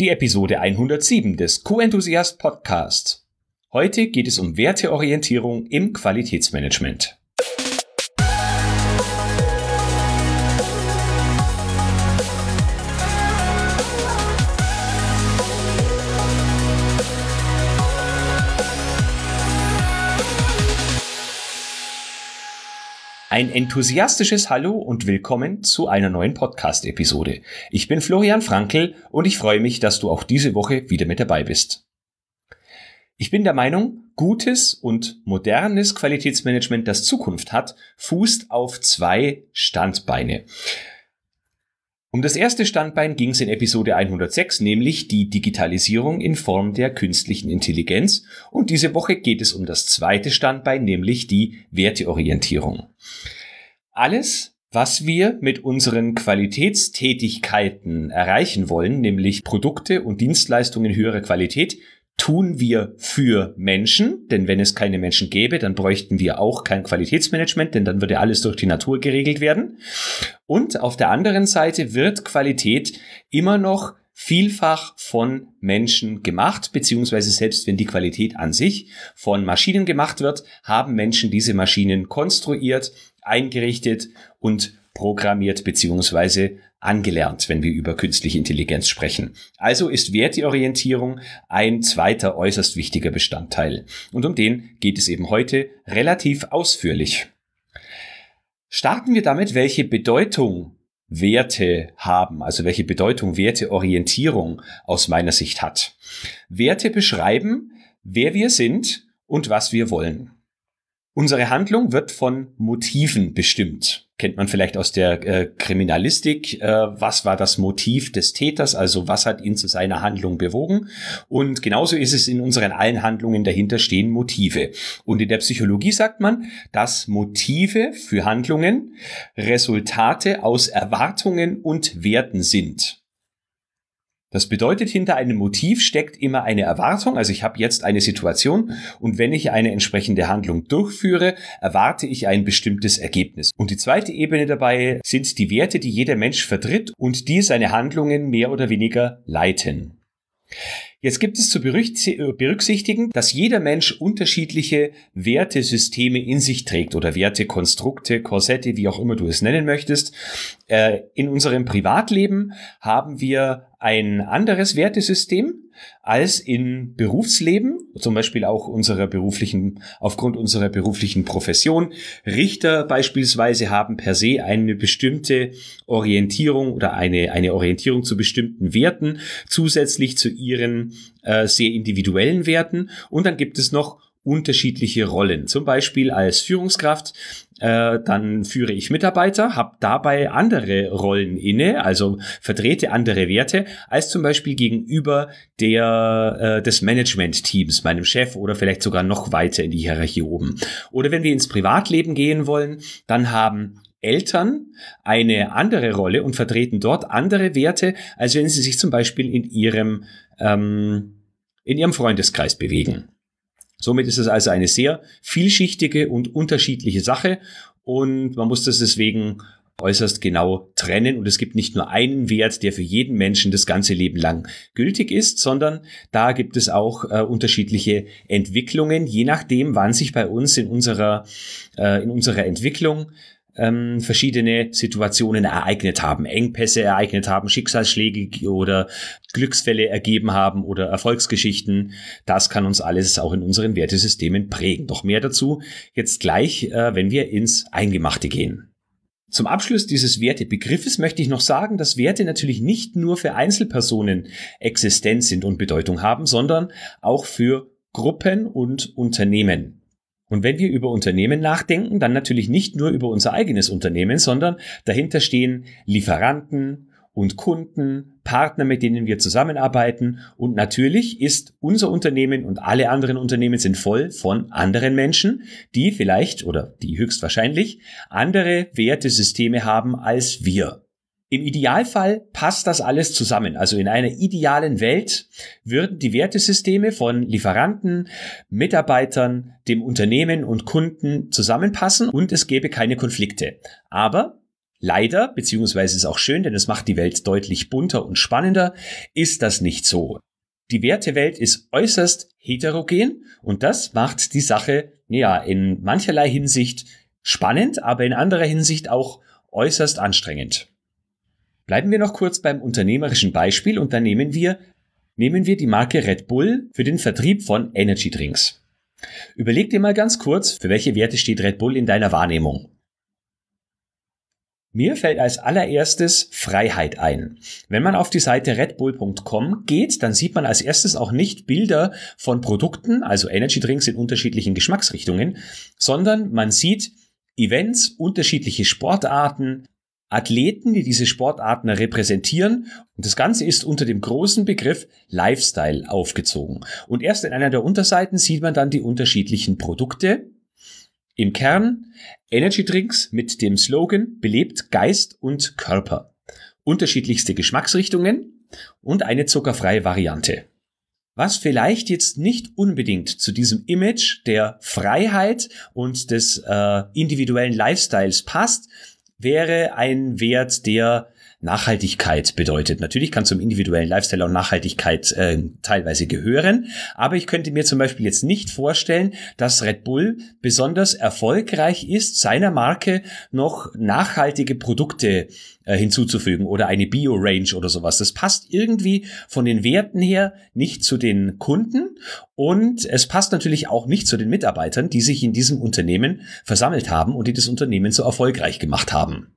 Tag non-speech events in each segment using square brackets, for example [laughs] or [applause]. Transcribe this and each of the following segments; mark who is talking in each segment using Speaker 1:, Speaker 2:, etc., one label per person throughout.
Speaker 1: die Episode 107 des Q-Enthusiast Podcast. Heute geht es um Werteorientierung im Qualitätsmanagement. Ein enthusiastisches Hallo und willkommen zu einer neuen Podcast-Episode. Ich bin Florian Frankl und ich freue mich, dass du auch diese Woche wieder mit dabei bist. Ich bin der Meinung, gutes und modernes Qualitätsmanagement, das Zukunft hat, fußt auf zwei Standbeine. Um das erste Standbein ging es in Episode 106, nämlich die Digitalisierung in Form der künstlichen Intelligenz. Und diese Woche geht es um das zweite Standbein, nämlich die Werteorientierung. Alles, was wir mit unseren Qualitätstätigkeiten erreichen wollen, nämlich Produkte und Dienstleistungen höherer Qualität, tun wir für Menschen, denn wenn es keine Menschen gäbe, dann bräuchten wir auch kein Qualitätsmanagement, denn dann würde alles durch die Natur geregelt werden. Und auf der anderen Seite wird Qualität immer noch vielfach von Menschen gemacht, beziehungsweise selbst wenn die Qualität an sich von Maschinen gemacht wird, haben Menschen diese Maschinen konstruiert, eingerichtet und programmiert beziehungsweise angelernt, wenn wir über künstliche Intelligenz sprechen. Also ist Werteorientierung ein zweiter äußerst wichtiger Bestandteil. Und um den geht es eben heute relativ ausführlich. Starten wir damit, welche Bedeutung Werte haben, also welche Bedeutung Werteorientierung aus meiner Sicht hat. Werte beschreiben, wer wir sind und was wir wollen. Unsere Handlung wird von Motiven bestimmt. Kennt man vielleicht aus der äh, Kriminalistik. Äh, was war das Motiv des Täters? Also was hat ihn zu seiner Handlung bewogen? Und genauso ist es in unseren allen Handlungen dahinter stehen Motive. Und in der Psychologie sagt man, dass Motive für Handlungen Resultate aus Erwartungen und Werten sind. Das bedeutet, hinter einem Motiv steckt immer eine Erwartung. Also ich habe jetzt eine Situation und wenn ich eine entsprechende Handlung durchführe, erwarte ich ein bestimmtes Ergebnis. Und die zweite Ebene dabei sind die Werte, die jeder Mensch vertritt und die seine Handlungen mehr oder weniger leiten. Jetzt gibt es zu berücksichtigen, dass jeder Mensch unterschiedliche Wertesysteme in sich trägt oder Wertekonstrukte, Korsette, wie auch immer du es nennen möchtest. Äh, in unserem Privatleben haben wir ein anderes Wertesystem als im Berufsleben, zum Beispiel auch unserer beruflichen, aufgrund unserer beruflichen Profession. Richter beispielsweise haben per se eine bestimmte Orientierung oder eine, eine Orientierung zu bestimmten Werten zusätzlich zu ihren äh, sehr individuellen Werten. Und dann gibt es noch unterschiedliche Rollen. Zum Beispiel als Führungskraft, äh, dann führe ich Mitarbeiter, habe dabei andere Rollen inne, also vertrete andere Werte, als zum Beispiel gegenüber der äh, des Management-Teams, meinem Chef oder vielleicht sogar noch weiter in die Hierarchie oben. Oder wenn wir ins Privatleben gehen wollen, dann haben Eltern eine andere Rolle und vertreten dort andere Werte, als wenn sie sich zum Beispiel in ihrem ähm, in ihrem Freundeskreis bewegen. Somit ist es also eine sehr vielschichtige und unterschiedliche Sache. Und man muss das deswegen äußerst genau trennen. Und es gibt nicht nur einen Wert, der für jeden Menschen das ganze Leben lang gültig ist, sondern da gibt es auch äh, unterschiedliche Entwicklungen, je nachdem, wann sich bei uns in unserer, äh, in unserer Entwicklung ähm, verschiedene Situationen ereignet haben, Engpässe ereignet haben, Schicksalsschläge oder Glücksfälle ergeben haben oder Erfolgsgeschichten. Das kann uns alles auch in unseren Wertesystemen prägen. Doch mehr dazu jetzt gleich, äh, wenn wir ins Eingemachte gehen. Zum Abschluss dieses Wertebegriffes möchte ich noch sagen, dass Werte natürlich nicht nur für Einzelpersonen existent sind und Bedeutung haben, sondern auch für Gruppen und Unternehmen. Und wenn wir über Unternehmen nachdenken, dann natürlich nicht nur über unser eigenes Unternehmen, sondern dahinter stehen Lieferanten und Kunden, Partner, mit denen wir zusammenarbeiten. Und natürlich ist unser Unternehmen und alle anderen Unternehmen sind voll von anderen Menschen, die vielleicht oder die höchstwahrscheinlich andere Wertesysteme haben als wir. Im Idealfall passt das alles zusammen. Also in einer idealen Welt würden die Wertesysteme von Lieferanten, Mitarbeitern, dem Unternehmen und Kunden zusammenpassen und es gäbe keine Konflikte. Aber Leider, beziehungsweise ist auch schön, denn es macht die Welt deutlich bunter und spannender, ist das nicht so. Die Wertewelt ist äußerst heterogen und das macht die Sache, ja, in mancherlei Hinsicht spannend, aber in anderer Hinsicht auch äußerst anstrengend. Bleiben wir noch kurz beim unternehmerischen Beispiel und dann nehmen wir, nehmen wir die Marke Red Bull für den Vertrieb von Energy Drinks. Überleg dir mal ganz kurz, für welche Werte steht Red Bull in deiner Wahrnehmung. Mir fällt als allererstes Freiheit ein. Wenn man auf die Seite redbull.com geht, dann sieht man als erstes auch nicht Bilder von Produkten, also Energy Drinks in unterschiedlichen Geschmacksrichtungen, sondern man sieht Events, unterschiedliche Sportarten, Athleten, die diese Sportarten repräsentieren. Und das Ganze ist unter dem großen Begriff Lifestyle aufgezogen. Und erst in einer der Unterseiten sieht man dann die unterschiedlichen Produkte, im Kern Energy Drinks mit dem Slogan belebt Geist und Körper. Unterschiedlichste Geschmacksrichtungen und eine zuckerfreie Variante. Was vielleicht jetzt nicht unbedingt zu diesem Image der Freiheit und des äh, individuellen Lifestyles passt, wäre ein Wert, der Nachhaltigkeit bedeutet. Natürlich kann zum individuellen Lifestyle auch Nachhaltigkeit äh, teilweise gehören, aber ich könnte mir zum Beispiel jetzt nicht vorstellen, dass Red Bull besonders erfolgreich ist, seiner Marke noch nachhaltige Produkte äh, hinzuzufügen oder eine Bio-Range oder sowas. Das passt irgendwie von den Werten her nicht zu den Kunden und es passt natürlich auch nicht zu den Mitarbeitern, die sich in diesem Unternehmen versammelt haben und die das Unternehmen so erfolgreich gemacht haben.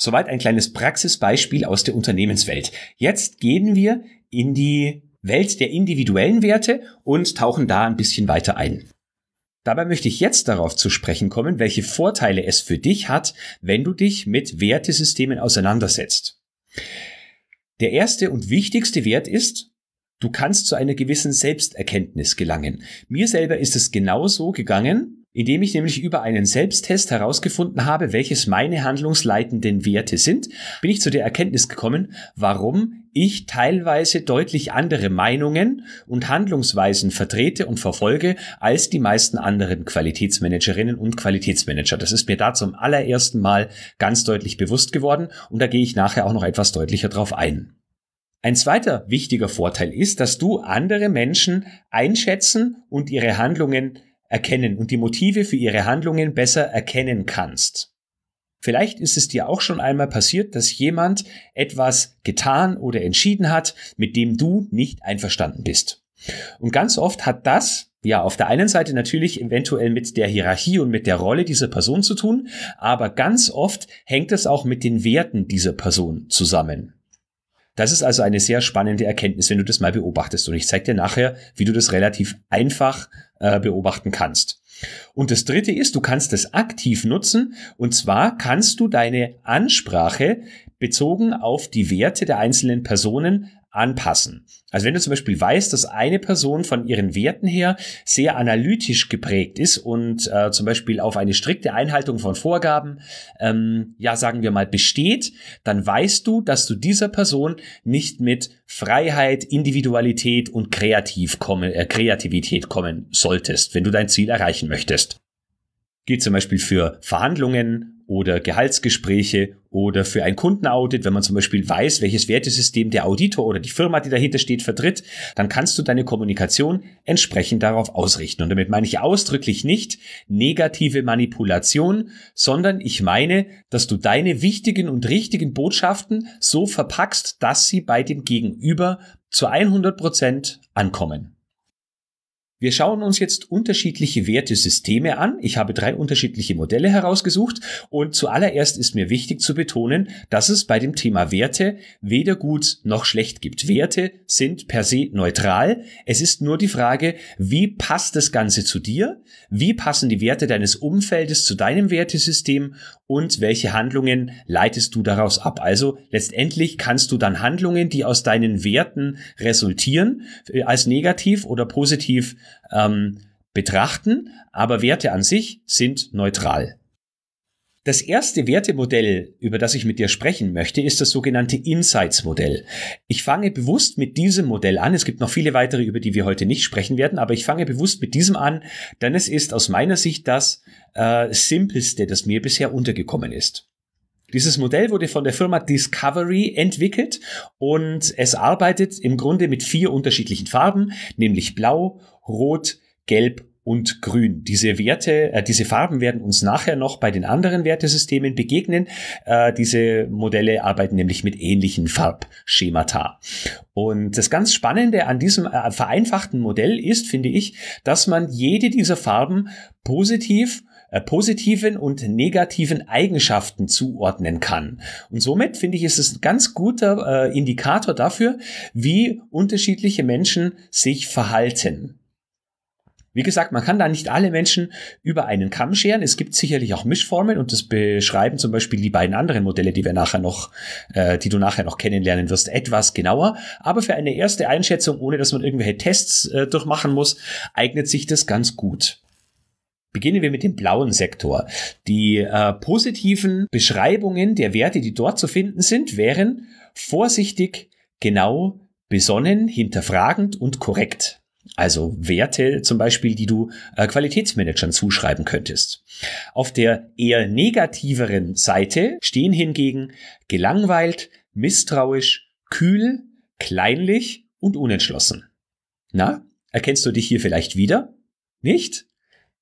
Speaker 1: Soweit ein kleines Praxisbeispiel aus der Unternehmenswelt. Jetzt gehen wir in die Welt der individuellen Werte und tauchen da ein bisschen weiter ein. Dabei möchte ich jetzt darauf zu sprechen kommen, welche Vorteile es für dich hat, wenn du dich mit Wertesystemen auseinandersetzt. Der erste und wichtigste Wert ist, du kannst zu einer gewissen Selbsterkenntnis gelangen. Mir selber ist es genauso gegangen, indem ich nämlich über einen Selbsttest herausgefunden habe, welches meine handlungsleitenden Werte sind, bin ich zu der Erkenntnis gekommen, warum ich teilweise deutlich andere Meinungen und Handlungsweisen vertrete und verfolge als die meisten anderen Qualitätsmanagerinnen und Qualitätsmanager. Das ist mir da zum allerersten Mal ganz deutlich bewusst geworden und da gehe ich nachher auch noch etwas deutlicher drauf ein. Ein zweiter wichtiger Vorteil ist, dass du andere Menschen einschätzen und ihre Handlungen erkennen und die Motive für ihre Handlungen besser erkennen kannst. Vielleicht ist es dir auch schon einmal passiert, dass jemand etwas getan oder entschieden hat, mit dem du nicht einverstanden bist. Und ganz oft hat das ja, auf der einen Seite natürlich eventuell mit der Hierarchie und mit der Rolle dieser Person zu tun, aber ganz oft hängt es auch mit den Werten dieser Person zusammen. Das ist also eine sehr spannende Erkenntnis, wenn du das mal beobachtest. Und ich zeige dir nachher, wie du das relativ einfach äh, beobachten kannst. Und das dritte ist, du kannst es aktiv nutzen. Und zwar kannst du deine Ansprache bezogen auf die Werte der einzelnen Personen anpassen. Also wenn du zum Beispiel weißt, dass eine Person von ihren Werten her sehr analytisch geprägt ist und äh, zum Beispiel auf eine strikte Einhaltung von Vorgaben, ähm, ja sagen wir mal, besteht, dann weißt du, dass du dieser Person nicht mit Freiheit, Individualität und Kreativ kommen, äh, Kreativität kommen solltest, wenn du dein Ziel erreichen möchtest. Geht zum Beispiel für Verhandlungen oder Gehaltsgespräche oder für ein Kundenaudit, wenn man zum Beispiel weiß, welches Wertesystem der Auditor oder die Firma, die dahinter steht, vertritt, dann kannst du deine Kommunikation entsprechend darauf ausrichten. Und damit meine ich ausdrücklich nicht negative Manipulation, sondern ich meine, dass du deine wichtigen und richtigen Botschaften so verpackst, dass sie bei dem Gegenüber zu 100 Prozent ankommen. Wir schauen uns jetzt unterschiedliche Wertesysteme an. Ich habe drei unterschiedliche Modelle herausgesucht und zuallererst ist mir wichtig zu betonen, dass es bei dem Thema Werte weder gut noch schlecht gibt. Werte sind per se neutral. Es ist nur die Frage, wie passt das Ganze zu dir? Wie passen die Werte deines Umfeldes zu deinem Wertesystem und welche Handlungen leitest du daraus ab? Also letztendlich kannst du dann Handlungen, die aus deinen Werten resultieren, äh, als negativ oder positiv ähm, betrachten, aber Werte an sich sind neutral. Das erste Wertemodell, über das ich mit dir sprechen möchte, ist das sogenannte Insights-Modell. Ich fange bewusst mit diesem Modell an. Es gibt noch viele weitere, über die wir heute nicht sprechen werden, aber ich fange bewusst mit diesem an, denn es ist aus meiner Sicht das äh, simpelste, das mir bisher untergekommen ist. Dieses Modell wurde von der Firma Discovery entwickelt und es arbeitet im Grunde mit vier unterschiedlichen Farben, nämlich blau, rot, gelb und grün. Diese Werte, äh, diese Farben werden uns nachher noch bei den anderen Wertesystemen begegnen. Äh, diese Modelle arbeiten nämlich mit ähnlichen Farbschemata. Und das ganz Spannende an diesem äh, vereinfachten Modell ist, finde ich, dass man jede dieser Farben positiv äh, positiven und negativen Eigenschaften zuordnen kann. Und somit finde ich, ist es ein ganz guter äh, Indikator dafür, wie unterschiedliche Menschen sich verhalten. Wie gesagt, man kann da nicht alle Menschen über einen Kamm scheren. Es gibt sicherlich auch Mischformen und das beschreiben zum Beispiel die beiden anderen Modelle, die wir nachher noch, äh, die du nachher noch kennenlernen wirst, etwas genauer. Aber für eine erste Einschätzung, ohne dass man irgendwelche Tests äh, durchmachen muss, eignet sich das ganz gut. Beginnen wir mit dem blauen Sektor. Die äh, positiven Beschreibungen der Werte, die dort zu finden sind, wären vorsichtig, genau, besonnen, hinterfragend und korrekt. Also Werte zum Beispiel, die du äh, Qualitätsmanagern zuschreiben könntest. Auf der eher negativeren Seite stehen hingegen gelangweilt, misstrauisch, kühl, kleinlich und unentschlossen. Na, erkennst du dich hier vielleicht wieder? Nicht?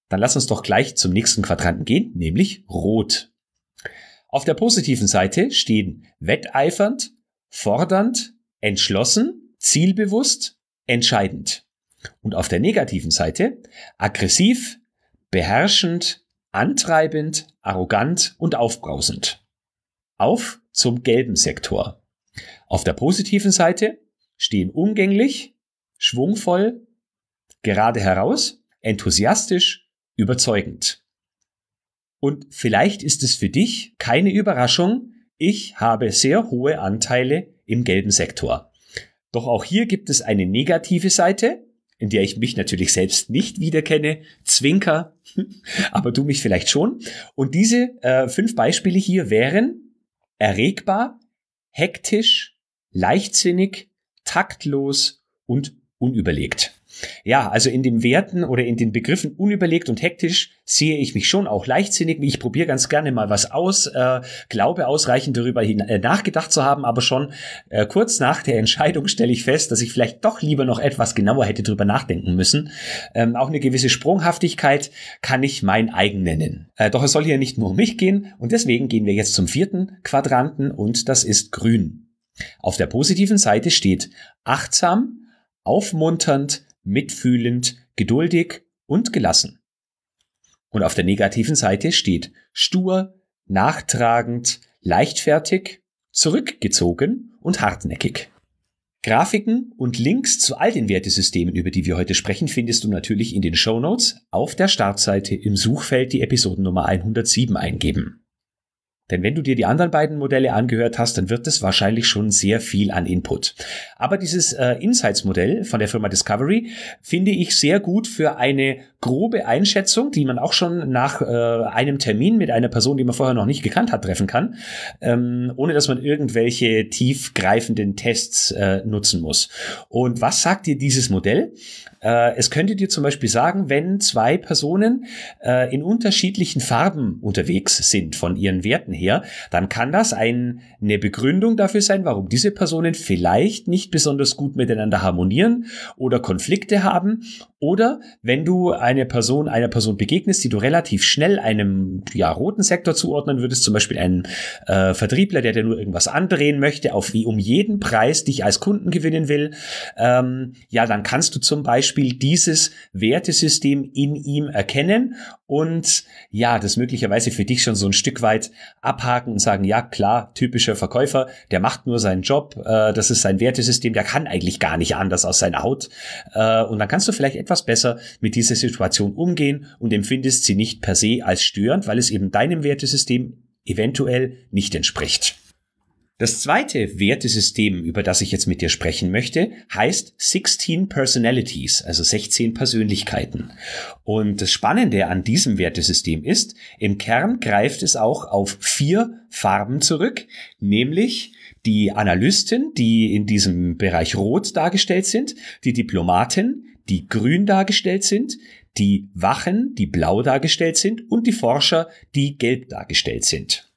Speaker 1: Dann lass uns doch gleich zum nächsten Quadranten gehen, nämlich rot. Auf der positiven Seite stehen wetteifernd, fordernd, entschlossen, zielbewusst, entscheidend. Und auf der negativen Seite aggressiv, beherrschend, antreibend, arrogant und aufbrausend. Auf zum gelben Sektor. Auf der positiven Seite stehen umgänglich, schwungvoll, gerade heraus, enthusiastisch, überzeugend. Und vielleicht ist es für dich keine Überraschung, ich habe sehr hohe Anteile im gelben Sektor. Doch auch hier gibt es eine negative Seite, in der ich mich natürlich selbst nicht wiederkenne, Zwinker, [laughs] aber du mich vielleicht schon. Und diese äh, fünf Beispiele hier wären erregbar, hektisch, leichtsinnig, taktlos und unüberlegt. Ja, also in den Werten oder in den Begriffen unüberlegt und hektisch sehe ich mich schon auch leichtsinnig. Ich probiere ganz gerne mal was aus, äh, glaube ausreichend darüber hin, äh, nachgedacht zu haben, aber schon äh, kurz nach der Entscheidung stelle ich fest, dass ich vielleicht doch lieber noch etwas genauer hätte drüber nachdenken müssen. Ähm, auch eine gewisse Sprunghaftigkeit kann ich mein eigen nennen. Äh, doch es soll hier nicht nur um mich gehen und deswegen gehen wir jetzt zum vierten Quadranten und das ist grün. Auf der positiven Seite steht achtsam, aufmunternd, mitfühlend, geduldig und gelassen. Und auf der negativen Seite steht stur, nachtragend, leichtfertig, zurückgezogen und hartnäckig. Grafiken und Links zu all den Wertesystemen, über die wir heute sprechen, findest du natürlich in den Show Notes auf der Startseite im Suchfeld die Episodennummer 107 eingeben. Denn wenn du dir die anderen beiden Modelle angehört hast, dann wird es wahrscheinlich schon sehr viel an Input. Aber dieses äh, Insights-Modell von der Firma Discovery finde ich sehr gut für eine grobe Einschätzung, die man auch schon nach äh, einem Termin mit einer Person, die man vorher noch nicht gekannt hat, treffen kann, ähm, ohne dass man irgendwelche tiefgreifenden Tests äh, nutzen muss. Und was sagt dir dieses Modell? Äh, es könnte dir zum Beispiel sagen, wenn zwei Personen äh, in unterschiedlichen Farben unterwegs sind von ihren Werten her, dann kann das ein, eine Begründung dafür sein, warum diese Personen vielleicht nicht besonders gut miteinander harmonieren oder Konflikte haben. Oder wenn du eine Person, einer Person begegnest, die du relativ schnell einem ja, roten Sektor zuordnen würdest, zum Beispiel einem äh, Vertriebler, der dir nur irgendwas andrehen möchte, auf wie um jeden Preis dich als Kunden gewinnen will, ähm, ja, dann kannst du zum Beispiel dieses Wertesystem in ihm erkennen und ja, das möglicherweise für dich schon so ein Stück weit abhaken und sagen, ja klar, typischer Verkäufer, der macht nur seinen Job, äh, das ist sein Wertesystem, der kann eigentlich gar nicht anders aus seiner Haut. Äh, und dann kannst du vielleicht etwas besser mit dieser Situation umgehen und empfindest sie nicht per se als störend, weil es eben deinem Wertesystem eventuell nicht entspricht. Das zweite Wertesystem, über das ich jetzt mit dir sprechen möchte, heißt 16 Personalities, also 16 Persönlichkeiten. Und das Spannende an diesem Wertesystem ist, im Kern greift es auch auf vier Farben zurück, nämlich die Analysten, die in diesem Bereich rot dargestellt sind, die Diplomaten, die grün dargestellt sind, die Wachen, die blau dargestellt sind und die Forscher, die gelb dargestellt sind.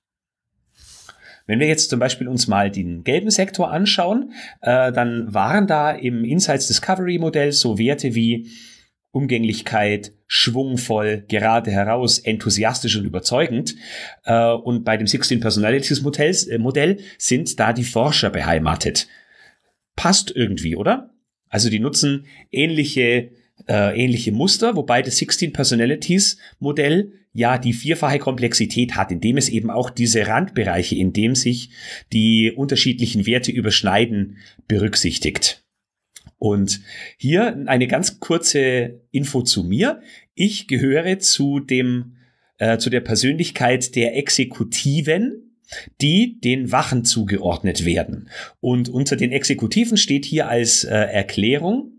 Speaker 1: Wenn wir jetzt zum Beispiel uns mal den gelben Sektor anschauen, äh, dann waren da im Insights Discovery Modell so Werte wie Umgänglichkeit, schwungvoll, gerade heraus, enthusiastisch und überzeugend. Äh, und bei dem 16 Personalities Modells, äh, Modell sind da die Forscher beheimatet. Passt irgendwie, oder? Also die nutzen ähnliche, äh, ähnliche Muster, wobei das 16 Personalities Modell ja die vierfache Komplexität hat, indem es eben auch diese Randbereiche, in dem sich die unterschiedlichen Werte überschneiden, berücksichtigt. Und hier eine ganz kurze Info zu mir. Ich gehöre zu dem, äh, zu der Persönlichkeit der Exekutiven, die den Wachen zugeordnet werden. Und unter den Exekutiven steht hier als äh, Erklärung,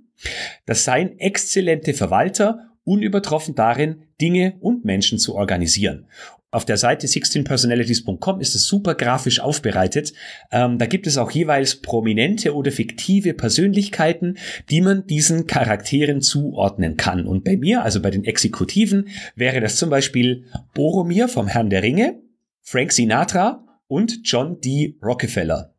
Speaker 1: das seien exzellente Verwalter unübertroffen darin, Dinge und Menschen zu organisieren. Auf der Seite 16personalities.com ist es super grafisch aufbereitet. Ähm, da gibt es auch jeweils prominente oder fiktive Persönlichkeiten, die man diesen Charakteren zuordnen kann. Und bei mir, also bei den Exekutiven, wäre das zum Beispiel Boromir vom Herrn der Ringe, Frank Sinatra und John D. Rockefeller.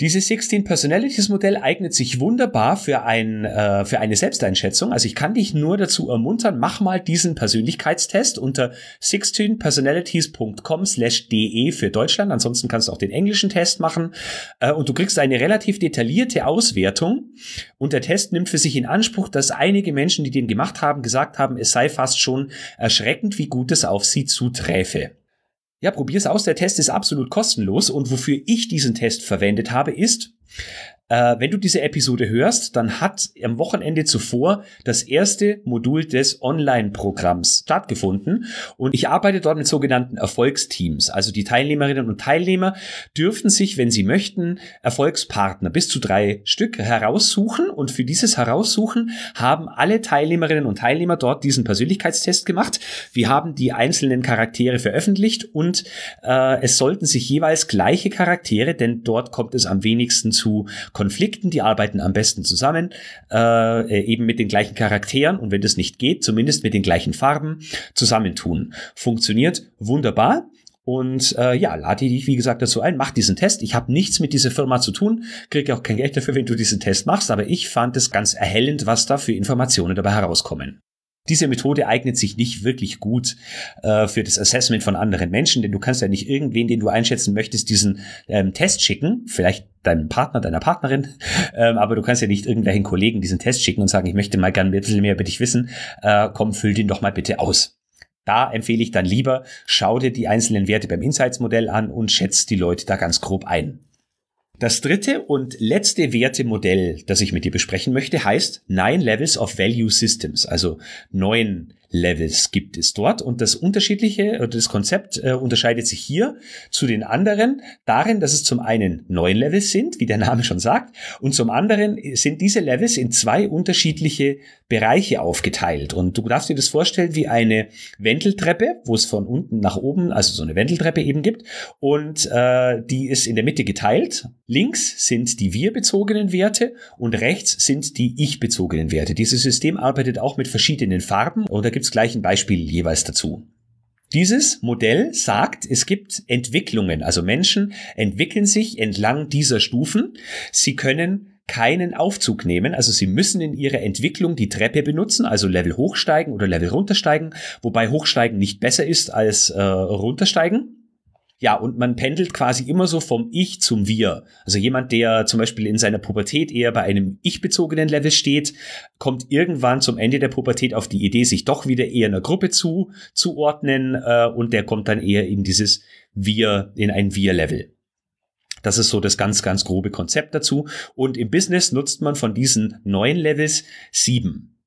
Speaker 1: Dieses 16 Personalities Modell eignet sich wunderbar für, ein, äh, für eine Selbsteinschätzung. Also ich kann dich nur dazu ermuntern, mach mal diesen Persönlichkeitstest unter 16personalities.com slash de für Deutschland. Ansonsten kannst du auch den englischen Test machen. Äh, und du kriegst eine relativ detaillierte Auswertung. Und der Test nimmt für sich in Anspruch, dass einige Menschen, die den gemacht haben, gesagt haben, es sei fast schon erschreckend, wie gut es auf sie zuträfe. Ja, probier's aus. Der Test ist absolut kostenlos und wofür ich diesen Test verwendet habe, ist, äh, wenn du diese Episode hörst, dann hat am Wochenende zuvor das erste Modul des Online-Programms stattgefunden und ich arbeite dort mit sogenannten Erfolgsteams. Also die Teilnehmerinnen und Teilnehmer dürften sich, wenn sie möchten, Erfolgspartner bis zu drei Stück heraussuchen und für dieses Heraussuchen haben alle Teilnehmerinnen und Teilnehmer dort diesen Persönlichkeitstest gemacht. Wir haben die einzelnen Charaktere veröffentlicht und äh, es sollten sich jeweils gleiche Charaktere, denn dort kommt es am wenigsten zu Konflikten, die arbeiten am besten zusammen, äh, eben mit den gleichen Charakteren und wenn das nicht geht, zumindest mit den gleichen Farben zusammentun. Funktioniert wunderbar. Und äh, ja, lade dich, wie gesagt, dazu ein, mach diesen Test. Ich habe nichts mit dieser Firma zu tun, kriege auch kein Geld dafür, wenn du diesen Test machst, aber ich fand es ganz erhellend, was da für Informationen dabei herauskommen. Diese Methode eignet sich nicht wirklich gut äh, für das Assessment von anderen Menschen, denn du kannst ja nicht irgendwen, den du einschätzen möchtest, diesen ähm, Test schicken, vielleicht deinem Partner, deiner Partnerin, [laughs] ähm, aber du kannst ja nicht irgendwelchen Kollegen diesen Test schicken und sagen, ich möchte mal gerne ein bisschen mehr über dich wissen, äh, komm, füll den doch mal bitte aus. Da empfehle ich dann lieber, schau dir die einzelnen Werte beim Insights-Modell an und schätze die Leute da ganz grob ein. Das dritte und letzte Wertemodell, das ich mit dir besprechen möchte, heißt Nine Levels of Value Systems, also neun Levels gibt es dort und das unterschiedliche oder das Konzept äh, unterscheidet sich hier zu den anderen darin, dass es zum einen neun Levels sind, wie der Name schon sagt, und zum anderen sind diese Levels in zwei unterschiedliche Bereiche aufgeteilt und du darfst dir das vorstellen wie eine Wendeltreppe, wo es von unten nach oben, also so eine Wendeltreppe eben gibt und äh, die ist in der Mitte geteilt. Links sind die wir bezogenen Werte und rechts sind die ich bezogenen Werte. Dieses System arbeitet auch mit verschiedenen Farben und da gibt es gleich ein Beispiel jeweils dazu. Dieses Modell sagt, es gibt Entwicklungen, also Menschen entwickeln sich entlang dieser Stufen. Sie können keinen Aufzug nehmen, also sie müssen in ihrer Entwicklung die Treppe benutzen, also Level hochsteigen oder Level runtersteigen, wobei hochsteigen nicht besser ist als äh, runtersteigen. Ja, und man pendelt quasi immer so vom Ich zum Wir. Also jemand, der zum Beispiel in seiner Pubertät eher bei einem ich-bezogenen Level steht, kommt irgendwann zum Ende der Pubertät auf die Idee, sich doch wieder eher einer Gruppe zu zuordnen äh, und der kommt dann eher in dieses Wir, in ein Wir-Level. Das ist so das ganz, ganz grobe Konzept dazu. Und im Business nutzt man von diesen neun Levels sieben.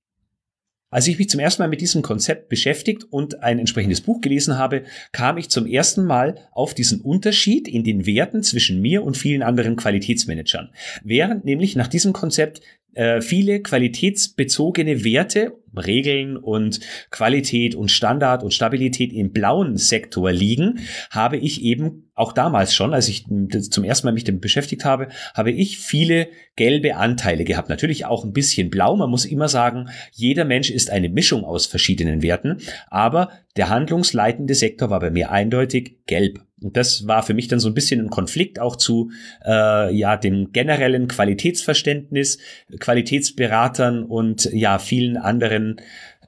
Speaker 1: Als ich mich zum ersten Mal mit diesem Konzept beschäftigt und ein entsprechendes Buch gelesen habe, kam ich zum ersten Mal auf diesen Unterschied in den Werten zwischen mir und vielen anderen Qualitätsmanagern. Während nämlich nach diesem Konzept äh, viele qualitätsbezogene Werte Regeln und Qualität und Standard und Stabilität im blauen Sektor liegen, habe ich eben auch damals schon, als ich zum ersten Mal mich damit beschäftigt habe, habe ich viele gelbe Anteile gehabt. Natürlich auch ein bisschen blau. Man muss immer sagen, jeder Mensch ist eine Mischung aus verschiedenen Werten. Aber der handlungsleitende Sektor war bei mir eindeutig gelb. Und das war für mich dann so ein bisschen ein Konflikt auch zu äh, ja dem generellen Qualitätsverständnis, Qualitätsberatern und ja vielen anderen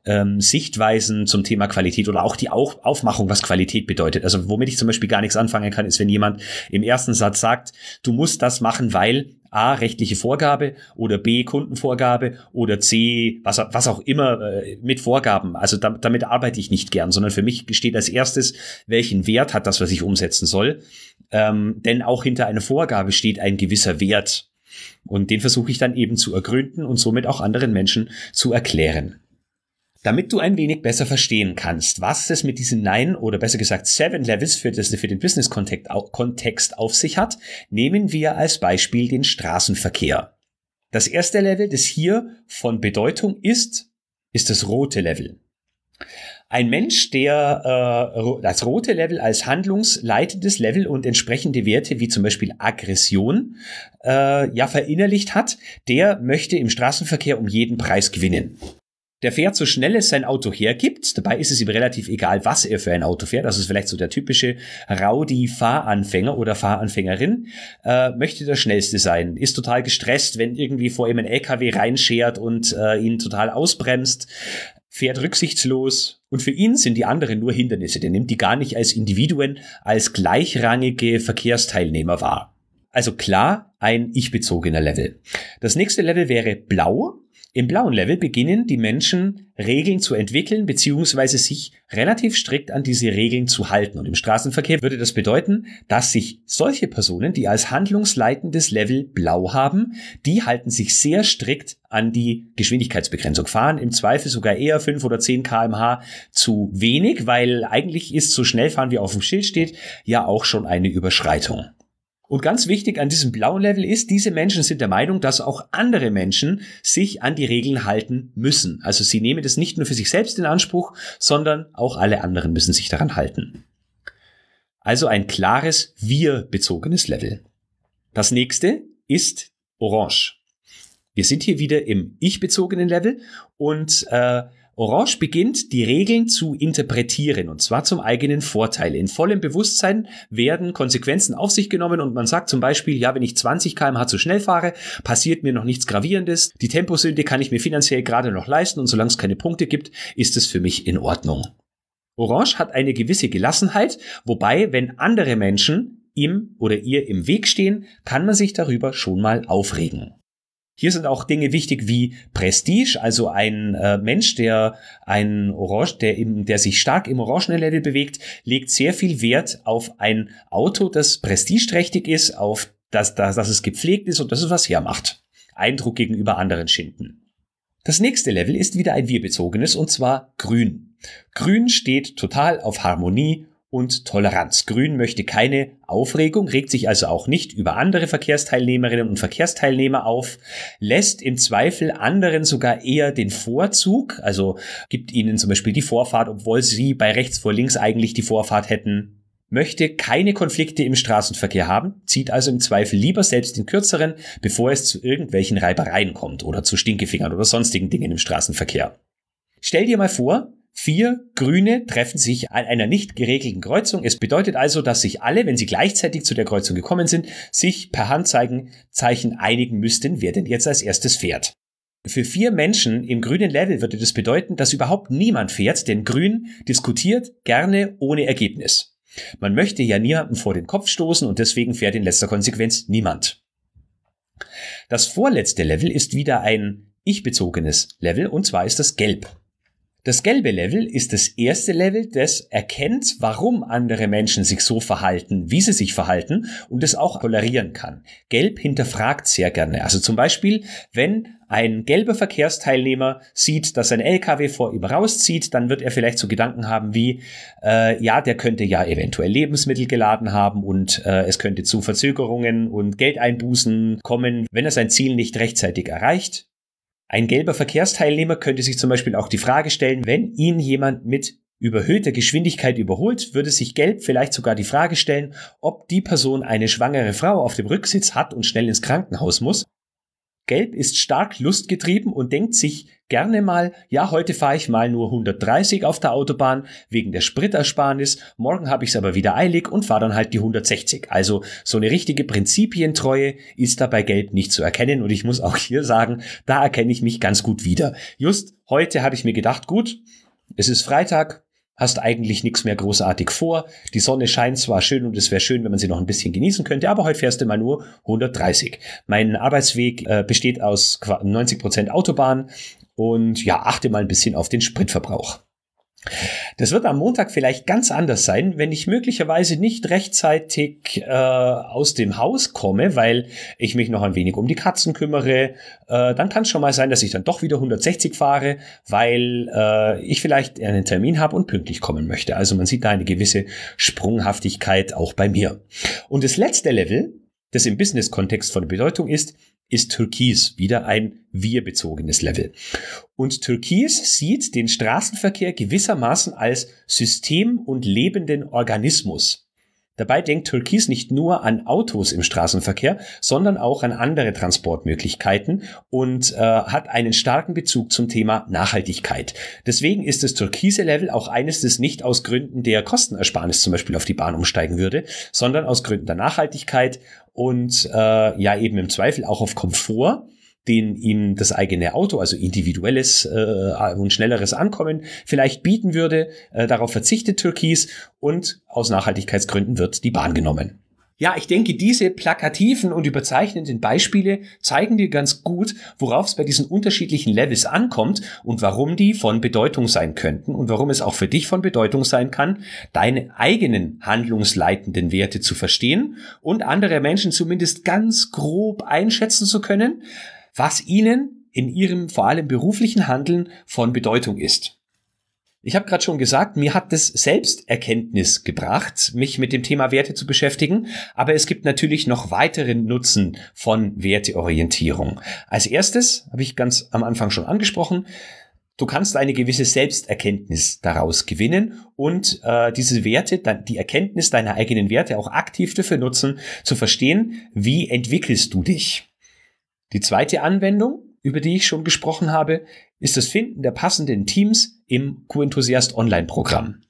Speaker 1: ähm, Sichtweisen zum Thema Qualität oder auch die Auf Aufmachung, was Qualität bedeutet. Also womit ich zum Beispiel gar nichts anfangen kann, ist, wenn jemand im ersten Satz sagt, du musst das machen, weil A, rechtliche Vorgabe oder B, Kundenvorgabe oder C, was, was auch immer äh, mit Vorgaben. Also da, damit arbeite ich nicht gern, sondern für mich steht als erstes, welchen Wert hat das, was ich umsetzen soll. Ähm, denn auch hinter einer Vorgabe steht ein gewisser Wert. Und den versuche ich dann eben zu ergründen und somit auch anderen Menschen zu erklären. Damit du ein wenig besser verstehen kannst, was es mit diesen Nine oder besser gesagt Seven Levels für, das, für den Business-Kontext auf sich hat, nehmen wir als Beispiel den Straßenverkehr. Das erste Level, das hier von Bedeutung ist, ist das rote Level. Ein Mensch, der äh, das rote Level als handlungsleitendes Level und entsprechende Werte wie zum Beispiel Aggression äh, ja verinnerlicht hat, der möchte im Straßenverkehr um jeden Preis gewinnen. Der fährt so schnell es sein Auto hergibt. Dabei ist es ihm relativ egal, was er für ein Auto fährt. Das ist vielleicht so der typische Rowdy-Fahranfänger oder Fahranfängerin. Äh, möchte der Schnellste sein. Ist total gestresst, wenn irgendwie vor ihm ein LKW reinschert und äh, ihn total ausbremst. Fährt rücksichtslos. Und für ihn sind die anderen nur Hindernisse. Der nimmt die gar nicht als Individuen, als gleichrangige Verkehrsteilnehmer wahr. Also klar, ein ich-bezogener Level. Das nächste Level wäre blau. Im blauen Level beginnen die Menschen Regeln zu entwickeln beziehungsweise sich relativ strikt an diese Regeln zu halten. Und im Straßenverkehr würde das bedeuten, dass sich solche Personen, die als handlungsleitendes Level blau haben, die halten sich sehr strikt an die Geschwindigkeitsbegrenzung, fahren im Zweifel sogar eher 5 oder 10 kmh zu wenig, weil eigentlich ist so schnell fahren, wie auf dem Schild steht, ja auch schon eine Überschreitung. Und ganz wichtig an diesem blauen Level ist, diese Menschen sind der Meinung, dass auch andere Menschen sich an die Regeln halten müssen. Also sie nehmen das nicht nur für sich selbst in Anspruch, sondern auch alle anderen müssen sich daran halten. Also ein klares wir-bezogenes Level. Das nächste ist Orange. Wir sind hier wieder im ich-bezogenen Level und äh, Orange beginnt, die Regeln zu interpretieren und zwar zum eigenen Vorteil. In vollem Bewusstsein werden Konsequenzen auf sich genommen und man sagt zum Beispiel, ja, wenn ich 20 kmh zu schnell fahre, passiert mir noch nichts Gravierendes. Die Temposünde kann ich mir finanziell gerade noch leisten und solange es keine Punkte gibt, ist es für mich in Ordnung. Orange hat eine gewisse Gelassenheit, wobei, wenn andere Menschen ihm oder ihr im Weg stehen, kann man sich darüber schon mal aufregen. Hier sind auch Dinge wichtig wie Prestige, also ein äh, Mensch, der ein Orange, der im, der sich stark im orangenen Level bewegt, legt sehr viel Wert auf ein Auto, das prestigeträchtig ist, auf das, das, dass es gepflegt ist und dass es was hermacht. Eindruck gegenüber anderen schinden. Das nächste Level ist wieder ein wir-bezogenes und zwar grün. Grün steht total auf Harmonie und Toleranz. Grün möchte keine Aufregung, regt sich also auch nicht über andere Verkehrsteilnehmerinnen und Verkehrsteilnehmer auf, lässt im Zweifel anderen sogar eher den Vorzug, also gibt ihnen zum Beispiel die Vorfahrt, obwohl sie bei rechts vor links eigentlich die Vorfahrt hätten, möchte keine Konflikte im Straßenverkehr haben, zieht also im Zweifel lieber selbst den kürzeren, bevor es zu irgendwelchen Reibereien kommt oder zu Stinkefingern oder sonstigen Dingen im Straßenverkehr. Stell dir mal vor, Vier Grüne treffen sich an einer nicht geregelten Kreuzung. Es bedeutet also, dass sich alle, wenn sie gleichzeitig zu der Kreuzung gekommen sind, sich per Handzeichen Zeichen einigen müssten, wer denn jetzt als erstes fährt. Für vier Menschen im grünen Level würde das bedeuten, dass überhaupt niemand fährt, denn Grün diskutiert gerne ohne Ergebnis. Man möchte ja niemanden vor den Kopf stoßen und deswegen fährt in letzter Konsequenz niemand. Das vorletzte Level ist wieder ein ich-bezogenes Level und zwar ist das Gelb. Das gelbe Level ist das erste Level, das erkennt, warum andere Menschen sich so verhalten, wie sie sich verhalten und es auch tolerieren kann. Gelb hinterfragt sehr gerne. Also zum Beispiel, wenn ein gelber Verkehrsteilnehmer sieht, dass ein LKW vor ihm rauszieht, dann wird er vielleicht so Gedanken haben wie, äh, ja, der könnte ja eventuell Lebensmittel geladen haben und äh, es könnte zu Verzögerungen und Geldeinbußen kommen, wenn er sein Ziel nicht rechtzeitig erreicht. Ein gelber Verkehrsteilnehmer könnte sich zum Beispiel auch die Frage stellen, wenn ihn jemand mit überhöhter Geschwindigkeit überholt, würde sich Gelb vielleicht sogar die Frage stellen, ob die Person eine schwangere Frau auf dem Rücksitz hat und schnell ins Krankenhaus muss. Gelb ist stark lustgetrieben und denkt sich gerne mal, ja, heute fahre ich mal nur 130 auf der Autobahn wegen der Spritersparnis, morgen habe ich es aber wieder eilig und fahre dann halt die 160. Also so eine richtige Prinzipientreue ist da bei Gelb nicht zu erkennen und ich muss auch hier sagen, da erkenne ich mich ganz gut wieder. Just heute hatte ich mir gedacht, gut, es ist Freitag, hast eigentlich nichts mehr großartig vor. Die Sonne scheint zwar schön und es wäre schön, wenn man sie noch ein bisschen genießen könnte, aber heute fährst du mal nur 130. Mein Arbeitsweg äh, besteht aus 90 Prozent Autobahn und ja, achte mal ein bisschen auf den Spritverbrauch. Das wird am Montag vielleicht ganz anders sein, wenn ich möglicherweise nicht rechtzeitig äh, aus dem Haus komme, weil ich mich noch ein wenig um die Katzen kümmere. Äh, dann kann es schon mal sein, dass ich dann doch wieder 160 fahre, weil äh, ich vielleicht einen Termin habe und pünktlich kommen möchte. Also man sieht da eine gewisse Sprunghaftigkeit auch bei mir. Und das letzte Level, das im Business-Kontext von Bedeutung ist, ist Türkis wieder ein wir-bezogenes Level. Und Türkis sieht den Straßenverkehr gewissermaßen als System und lebenden Organismus. Dabei denkt Türkis nicht nur an Autos im Straßenverkehr, sondern auch an andere Transportmöglichkeiten und äh, hat einen starken Bezug zum Thema Nachhaltigkeit. Deswegen ist das türkise Level auch eines, das nicht aus Gründen der Kostenersparnis zum Beispiel auf die Bahn umsteigen würde, sondern aus Gründen der Nachhaltigkeit und äh, ja eben im Zweifel auch auf Komfort den ihm das eigene Auto, also individuelles äh, und schnelleres Ankommen vielleicht bieten würde. Äh, darauf verzichtet Türkis und aus Nachhaltigkeitsgründen wird die Bahn genommen. Ja, ich denke, diese plakativen und überzeichnenden Beispiele zeigen dir ganz gut, worauf es bei diesen unterschiedlichen Levels ankommt und warum die von Bedeutung sein könnten und warum es auch für dich von Bedeutung sein kann, deine eigenen handlungsleitenden Werte zu verstehen und andere Menschen zumindest ganz grob einschätzen zu können, was ihnen in ihrem vor allem beruflichen Handeln von Bedeutung ist. Ich habe gerade schon gesagt, mir hat das Selbsterkenntnis gebracht, mich mit dem Thema Werte zu beschäftigen, aber es gibt natürlich noch weiteren Nutzen von Werteorientierung. Als erstes, habe ich ganz am Anfang schon angesprochen, du kannst eine gewisse Selbsterkenntnis daraus gewinnen und äh, diese Werte, die Erkenntnis deiner eigenen Werte auch aktiv dafür nutzen, zu verstehen, wie entwickelst du dich. Die zweite Anwendung, über die ich schon gesprochen habe, ist das Finden der passenden Teams im Q-Enthusiast Online-Programm.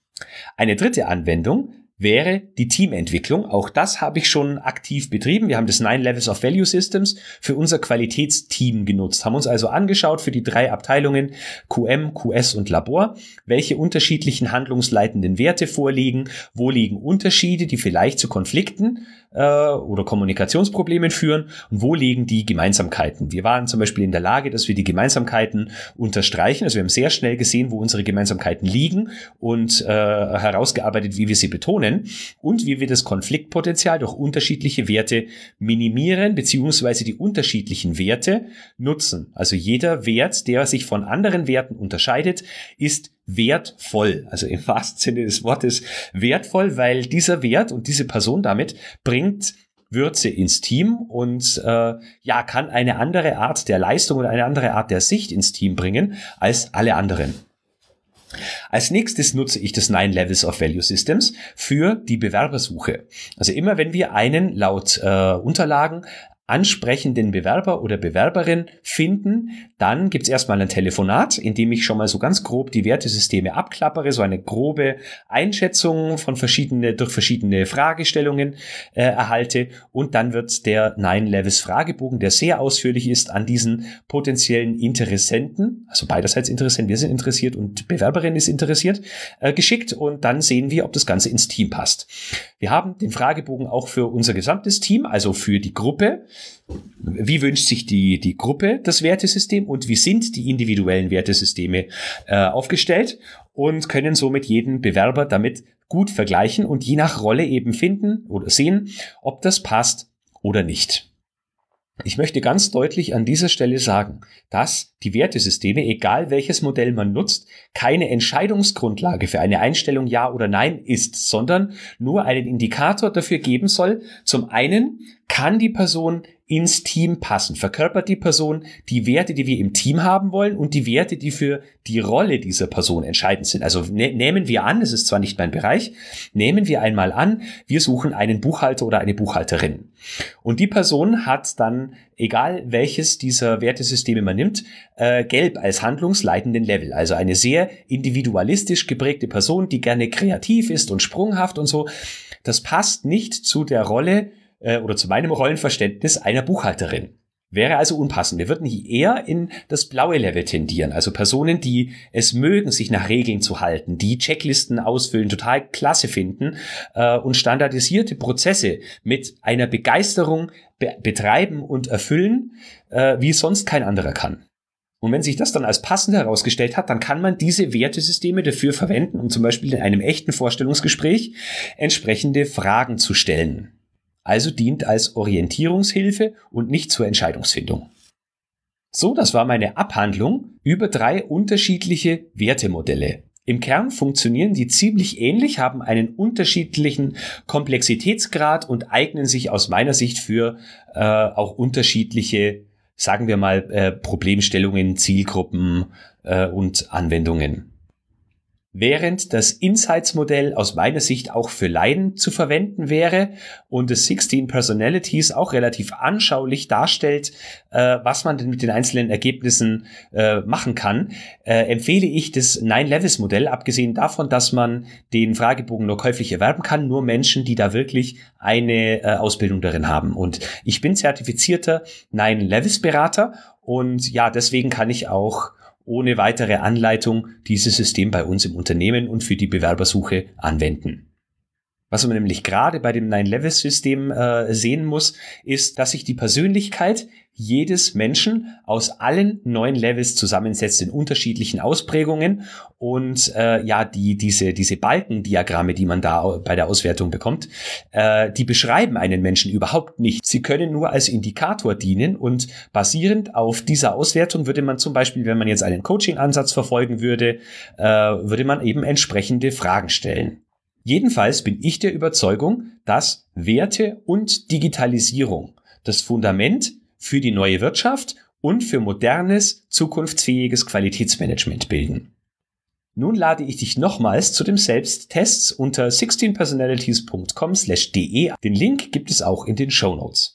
Speaker 1: Eine dritte Anwendung wäre die Teamentwicklung. Auch das habe ich schon aktiv betrieben. Wir haben das Nine Levels of Value Systems für unser Qualitätsteam genutzt, haben uns also angeschaut für die drei Abteilungen QM, QS und Labor, welche unterschiedlichen handlungsleitenden Werte vorliegen, wo liegen Unterschiede, die vielleicht zu Konflikten äh, oder Kommunikationsproblemen führen und wo liegen die Gemeinsamkeiten. Wir waren zum Beispiel in der Lage, dass wir die Gemeinsamkeiten unterstreichen. Also wir haben sehr schnell gesehen, wo unsere Gemeinsamkeiten liegen und äh, herausgearbeitet, wie wir sie betonen und wie wir das Konfliktpotenzial durch unterschiedliche Werte minimieren beziehungsweise die unterschiedlichen Werte nutzen. Also jeder Wert, der sich von anderen Werten unterscheidet, ist wertvoll. Also im wahrsten Sinne des Wortes wertvoll, weil dieser Wert und diese Person damit bringt Würze ins Team und äh, ja kann eine andere Art der Leistung oder eine andere Art der Sicht ins Team bringen als alle anderen. Als nächstes nutze ich das Nine Levels of Value Systems für die Bewerbersuche. Also immer wenn wir einen laut äh, Unterlagen ansprechenden Bewerber oder Bewerberin finden, dann gibt's erstmal ein Telefonat, in dem ich schon mal so ganz grob die Wertesysteme abklappere, so eine grobe Einschätzung von verschiedene, durch verschiedene Fragestellungen äh, erhalte. Und dann wird der Nine Levels Fragebogen, der sehr ausführlich ist, an diesen potenziellen Interessenten, also beiderseits Interessenten, wir sind interessiert und Bewerberin ist interessiert, äh, geschickt. Und dann sehen wir, ob das Ganze ins Team passt. Wir haben den Fragebogen auch für unser gesamtes Team, also für die Gruppe, wie wünscht sich die, die Gruppe das Wertesystem und wie sind die individuellen Wertesysteme äh, aufgestellt und können somit jeden Bewerber damit gut vergleichen und je nach Rolle eben finden oder sehen, ob das passt oder nicht. Ich möchte ganz deutlich an dieser Stelle sagen, dass die Wertesysteme, egal welches Modell man nutzt, keine Entscheidungsgrundlage für eine Einstellung Ja oder Nein ist, sondern nur einen Indikator dafür geben soll. Zum einen kann die Person ins Team passen? Verkörpert die Person die Werte, die wir im Team haben wollen und die Werte, die für die Rolle dieser Person entscheidend sind? Also ne nehmen wir an, es ist zwar nicht mein Bereich, nehmen wir einmal an, wir suchen einen Buchhalter oder eine Buchhalterin. Und die Person hat dann, egal welches dieser Wertesysteme man nimmt, äh, gelb als handlungsleitenden Level. Also eine sehr individualistisch geprägte Person, die gerne kreativ ist und sprunghaft und so. Das passt nicht zu der Rolle, äh, oder zu meinem Rollenverständnis einer Buchhalterin. Wäre also unpassend. Wir würden hier eher in das blaue Level tendieren. Also Personen, die es mögen, sich nach Regeln zu halten, die Checklisten ausfüllen, total klasse finden äh, und standardisierte Prozesse mit einer Begeisterung be betreiben und erfüllen, äh, wie sonst kein anderer kann. Und wenn sich das dann als passend herausgestellt hat, dann kann man diese Wertesysteme dafür verwenden, um zum Beispiel in einem echten Vorstellungsgespräch entsprechende Fragen zu stellen also dient als Orientierungshilfe und nicht zur Entscheidungsfindung. So, das war meine Abhandlung über drei unterschiedliche Wertemodelle. Im Kern funktionieren die ziemlich ähnlich, haben einen unterschiedlichen Komplexitätsgrad und eignen sich aus meiner Sicht für äh, auch unterschiedliche, sagen wir mal, äh, Problemstellungen, Zielgruppen äh, und Anwendungen. Während das Insights-Modell aus meiner Sicht auch für Laien zu verwenden wäre und das 16 Personalities auch relativ anschaulich darstellt, äh, was man denn mit den einzelnen Ergebnissen äh, machen kann, äh, empfehle ich das Nine-Levels-Modell, abgesehen davon, dass man den Fragebogen nur käuflich erwerben kann, nur Menschen, die da wirklich eine äh, Ausbildung darin haben. Und ich bin zertifizierter Nine-Levels-Berater und ja, deswegen kann ich auch ohne weitere Anleitung dieses System bei uns im Unternehmen und für die Bewerbersuche anwenden. Was man nämlich gerade bei dem Nine-Level-System äh, sehen muss, ist, dass sich die Persönlichkeit jedes Menschen aus allen neun Levels zusammensetzt in unterschiedlichen Ausprägungen und äh, ja die diese diese Balkendiagramme, die man da bei der Auswertung bekommt, äh, die beschreiben einen Menschen überhaupt nicht. Sie können nur als Indikator dienen und basierend auf dieser Auswertung würde man zum Beispiel, wenn man jetzt einen Coaching-Ansatz verfolgen würde, äh, würde man eben entsprechende Fragen stellen. Jedenfalls bin ich der Überzeugung, dass Werte und Digitalisierung das Fundament für die neue Wirtschaft und für modernes, zukunftsfähiges Qualitätsmanagement bilden. Nun lade ich dich nochmals zu dem Selbsttests unter 16personalities.com/de. Den Link gibt es auch in den Show Notes.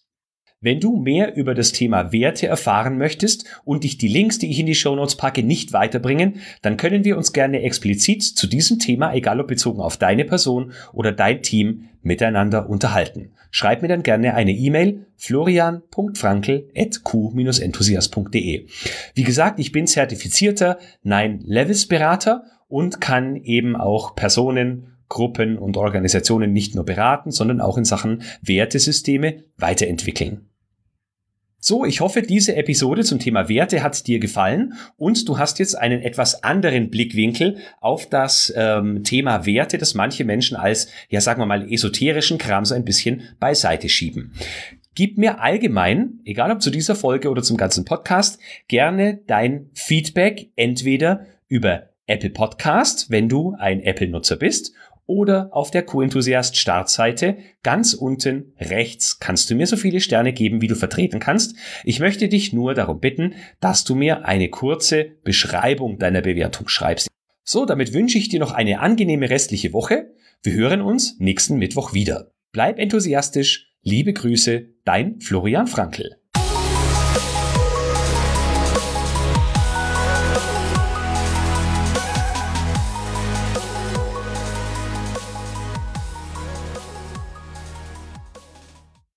Speaker 1: Wenn du mehr über das Thema Werte erfahren möchtest und dich die Links, die ich in die Show Notes packe, nicht weiterbringen, dann können wir uns gerne explizit zu diesem Thema, egal ob bezogen auf deine Person oder dein Team, miteinander unterhalten. Schreib mir dann gerne eine E-Mail florian.frankel.q-enthusiast.de. Wie gesagt, ich bin zertifizierter Nine-Levels-Berater und kann eben auch Personen Gruppen und Organisationen nicht nur beraten, sondern auch in Sachen Wertesysteme weiterentwickeln. So, ich hoffe, diese Episode zum Thema Werte hat dir gefallen und du hast jetzt einen etwas anderen Blickwinkel auf das ähm, Thema Werte, das manche Menschen als, ja sagen wir mal, esoterischen Kram so ein bisschen beiseite schieben. Gib mir allgemein, egal ob zu dieser Folge oder zum ganzen Podcast, gerne dein Feedback entweder über Apple Podcast, wenn du ein Apple-Nutzer bist, oder auf der Q-Enthusiast Startseite ganz unten rechts kannst du mir so viele Sterne geben, wie du vertreten kannst. Ich möchte dich nur darum bitten, dass du mir eine kurze Beschreibung deiner Bewertung schreibst. So, damit wünsche ich dir noch eine angenehme restliche Woche. Wir hören uns nächsten Mittwoch wieder. Bleib enthusiastisch. Liebe Grüße, dein Florian Frankl.